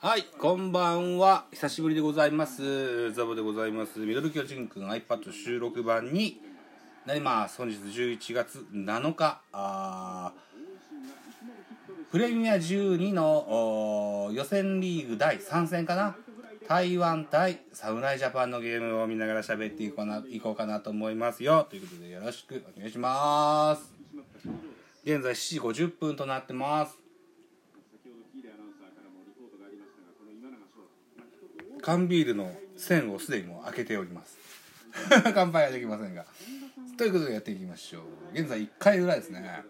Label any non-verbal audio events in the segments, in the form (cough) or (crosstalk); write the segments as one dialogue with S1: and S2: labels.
S1: はい、こんばんは。久しぶりでございます。ザボでございます。ミドル巨人くん iPad 収録版になります。本日11月7日、あプレミア12の予選リーグ第3戦かな。台湾対侍ジャパンのゲームを見ながら喋っていこうないこうかなと思いますよ。ということでよろしくお願いします。現在7時50分となってます。缶ビールの栓をすでにもう開けております。(laughs) 乾杯はできませんが。ということでやっていきましょう。現在1回裏ですね。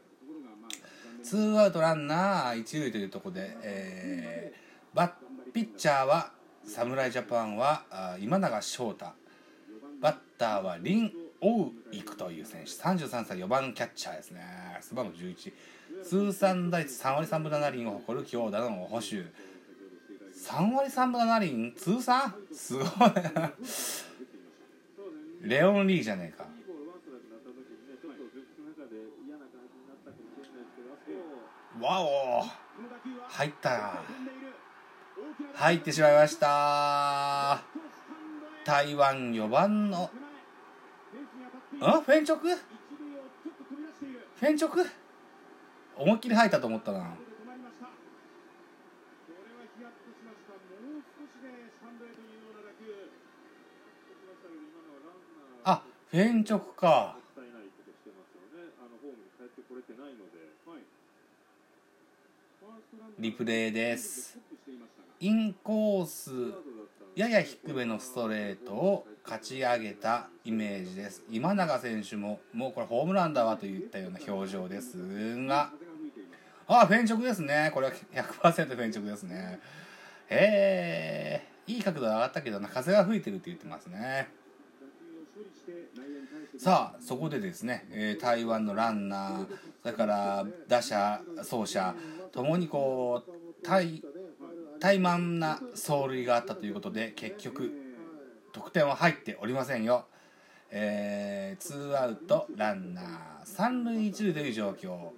S1: ツーアウトランナー一塁というとこで、えー、バッピッチャーは侍ジャパンは今永翔太。バッターはリン・オウイクという選手。33歳4番キャッチャーですね。背番号11通算打率3割3分7厘を誇る強打の保守3割3分7厘通算？すごい。レオン・リーじゃねえか。わお。入った入ってしまいました。台湾4番の。んフェンチョク？フェンチョク？思いっきり入ったと思ったな。
S2: 逆としますか。もう少しで三台と二の楽
S1: あフェンチョクか。リプレイです。インコースやや低めのストレートを勝ち上げたイメージです。今永選手ももうこれホームランだわといったような表情ですが。あフェンチョクですね。これは100%フェンチョクですね。へえいい角度上がったけどな。風が吹いてるって言ってますね。さあそこでですね、えー台湾のランナーそれから打者走者ともにこう怠怠慢な走塁があったということで結局得点は入っておりませんよ。えー、ツーアウトランナー三塁一塁という状況。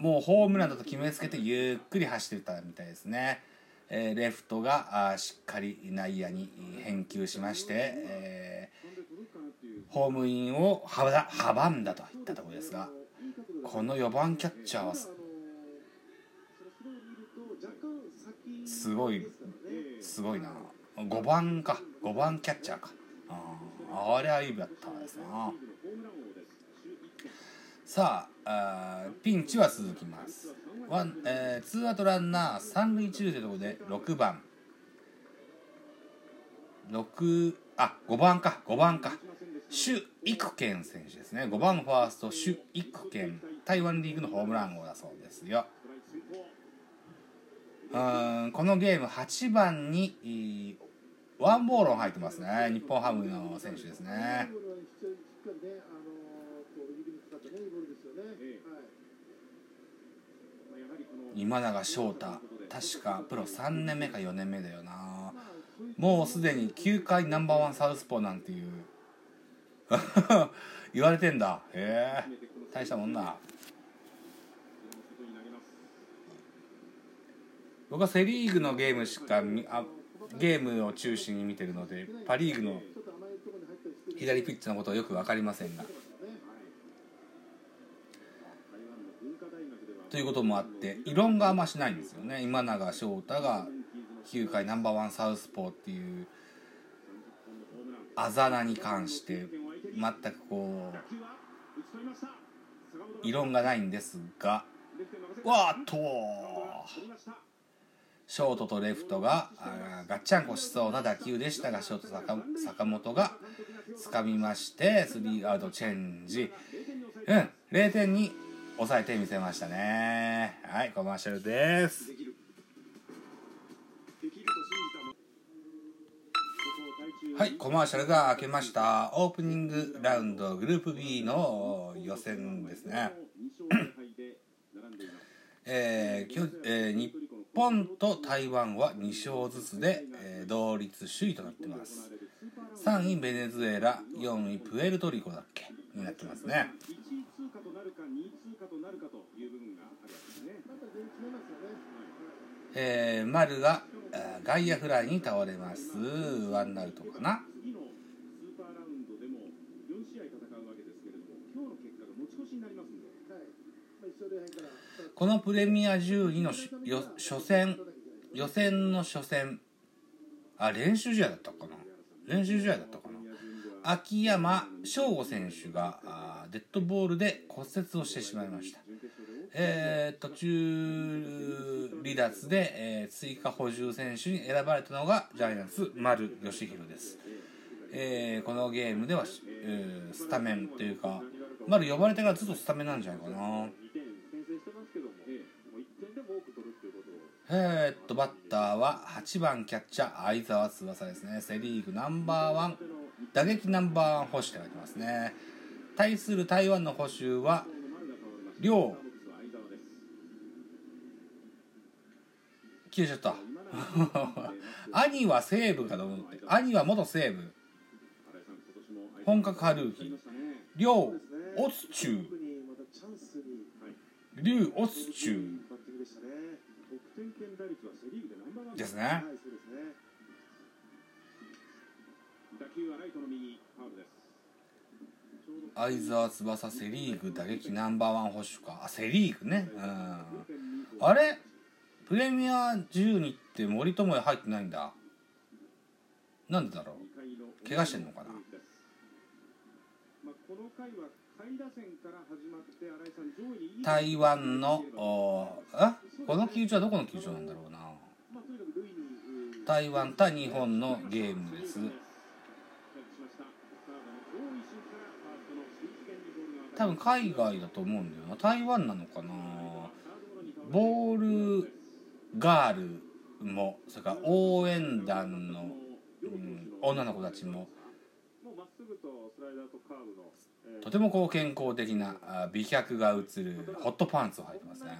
S1: もうホームランだと決めつけてゆっくり走ってたみたいですね。えーレフトがあしっかり内野に返球しまして、えーホームインを阻阻んだといったところですがこの4番キャッチャーはすごいすごいな。5番か。5番キャッチャーか。あーあれはいいバッターですな。さああピンチは続きます。ワン、えー、ツーアウトランナー三塁一塁というところで6番。6あ5番か。5番か。シュ・イクケン選手ですね。5番ファーストシュ・イクケン。台湾リーグのホームラン王だそうですよ。うんこのゲーム8番にワンボール入ってますね。日本ハムの選手ですね。今永翔太確かプロ3年目か4年目だよな。もうすでに球界ナンバーワンサウスポーなんていう (laughs) 言われてんだ。へえ。大したもんな僕はセ・リーグのゲームしかみあゲームを中心に見てるのでパ・リーグの左ピッチャーのことはよく分かりませんがということもあって異論があんましないんですよね。今永翔太が球界ナンバーワンサウスポーっていうあざ名に関して全くこう異論がないんですがわーっとショートとレフトがあーガッチャンコしそうな打球でしたがショート坂坂本が掴みましてスリーアウトチェンジ。うん0点に抑えてみせましたね。はいコマーシャルです。はいコマーシャルが開けました。オープニングラウンドグループ B の予選ですね。(coughs) えーきょえー日本と台湾は2勝ずつで、えー同率首位となってます。3位ベネズエラ4位プエルトリコだっけになってますね
S2: 1位通過となるか2位通過となるかという部分があるわけですね。
S1: えー、丸が外野フライに倒れます。ワンアウトかな。このプレミア12の初戦予選の初戦あ練習試合だったかな。練習試合だったかな。秋山翔吾選手がデッドボールで骨折をしてしまいました。えー、途中離脱で、えー、追加補充選手に選ばれたのがジャイアンツ丸義弘です、えー、このゲームでは、えー、スタメンというか丸呼ばれてからずっとスタメンなんじゃないかな。えー、っとバッターは8番キャッチャー相澤翼ですね。セ・リーグナンバーワン打撃ナンバーワン保守って書いてますね。対する台湾の捕手は両消えちゃった。(laughs) 兄は西武かと思って。兄は元西武本格派ルーキ両オツチュウ劉オツチュウですね。相沢翼セ・リーグ打撃ナンバーワン保守か。あセ・リーグね。うん。あれプレミア12って森友哉入ってないんだ。なんでだろう。怪我してんのかな。台湾のあこの球場はどこの球場なんだろうな。台湾対日本のゲームです。多分海外だと思うんだよな。台湾なのかな。ボールガールもそれから応援団の、うん、女の子たちもとてもこう健康的な美脚が映るホットパンツを履いてますね。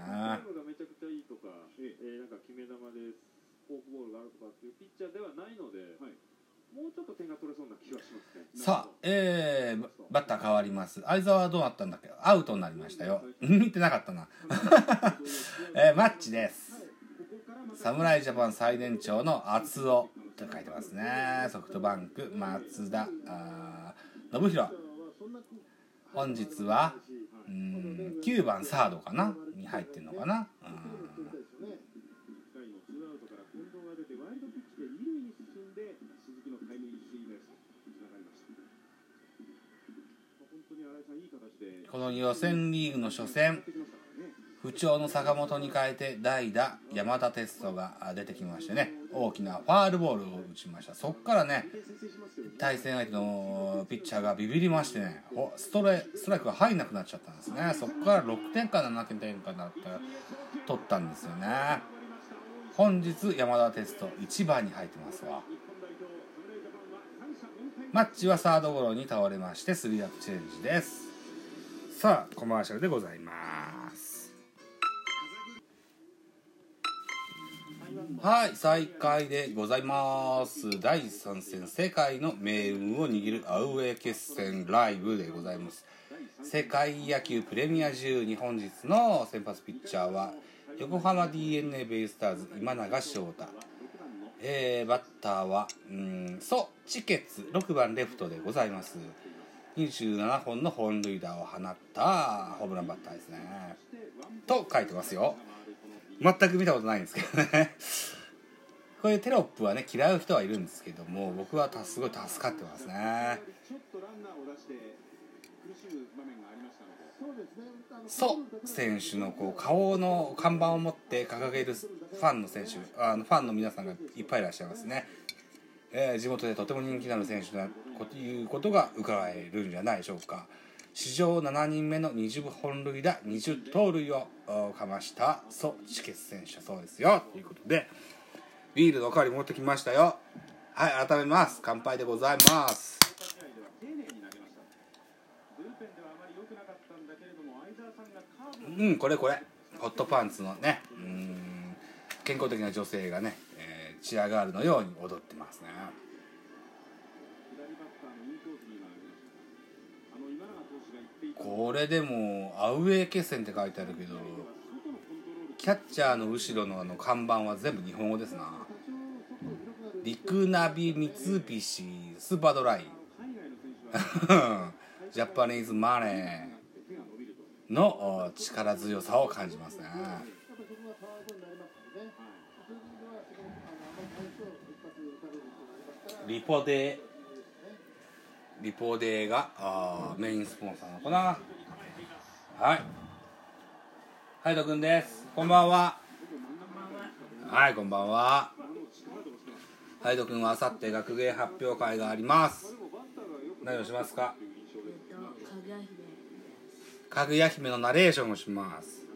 S1: さあ、えー、バッター変わります。相沢はどうなったんだっけ？アウトになりましたよ。見てなかったな。(laughs) えー、マッチです。侍ジャパン最年長の厚尾と書いてますね。ソフトバンク松田信弘。本日はうん9番サードかなに入ってんのかな、この予選リーグの初戦不調の坂本に変えて代打山田哲人が出てきましてね。大きなファールボールを打ちました。そこからね対戦相手のピッチャーがビビりましてね。ストレストライクが入んなくなっちゃったんですね。そこから6点か7点かなって取ったんですよね。本日山田哲人1番に入ってますわ。マッチはサードゴロに倒れましてスリーアップチェンジです。さあコマーシャルでございます。はい再開でございます。第3戦世界の命運を握るアウェー決戦ライブでございます。世界野球プレミア12本日の先発ピッチャーは横浜 d n a ベイスターズ今永翔太。えー、バッターはうんソ・チケツ6番レフトでございます。27本の本塁打を放ったホームランバッターですね。と書いてますよ。全く見たことないんですけどね。(laughs) こういうテロップはね嫌う人はいるんですけども僕はすごい助かってますね。ソ選手のこう顔の看板を持って掲げるファンの選手あのファンの皆さんがいっぱいいらっしゃいますね、えー、地元でとても人気のある選手だということが伺えるんじゃないでしょうか史上7人目の20本塁打20盗塁をかましたソ・チケス選手そうですよ。ということでビールのおかわり持ってきましたよ。はい改めます。乾杯でございます。うんこれこれ。ホットパンツのねうん健康的な女性がね、えー、チアガールのように踊ってますね。これでもアウェー決戦って書いてあるけどキャッチャーの後ろのあの看板は全部日本語ですな。リクナビ三菱スーパードライ。ジャパニーズマネーの力強さを感じますね。リポデリポデがあメインスポンサーなのかな。はい。ハイドくんです。こんばんは。はいこんばんは。ハイドくんはあさって学芸発表会があります。何をしますか？かぐや姫のナレーションをします。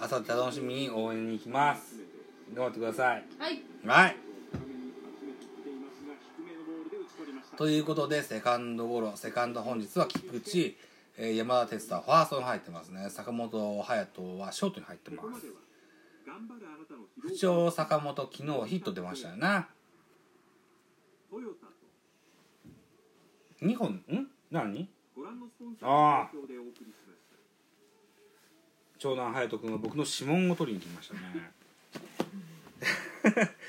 S1: あさって楽しみに応援に行きます。頑張ってください。
S2: はい。
S1: はいということでセカンドゴロセカンド本日は菊池、えー山田哲太ファーストに入ってますね。坂本勇人はショートに入ってます。不調坂本昨日ヒット出ましたよね。2本ん？何？ああ長男隼人君は僕の指紋を取りに来ましたね。(laughs) (laughs) (laughs)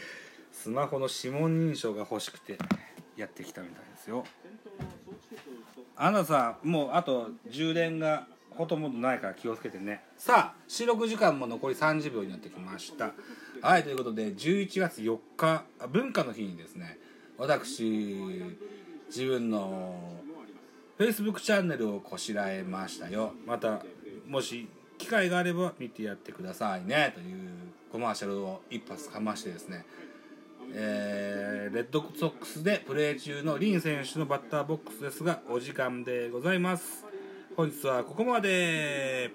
S1: スマホの指紋認証が欲しくてやってきたみたいですよ。あなたさもうあと充電がほとんどないから気をつけてね。さあ収録時間も残り30秒になってきました。はいということで11月4日文化の日にですね私自分の Facebook チャンネルをこしらえましたよ。またもし機会があれば見てやってくださいね。というコマーシャルを一発かましてですねえーレッドソックスでプレー中のリン選手のバッターボックスですがお時間でございます。本日はここまで。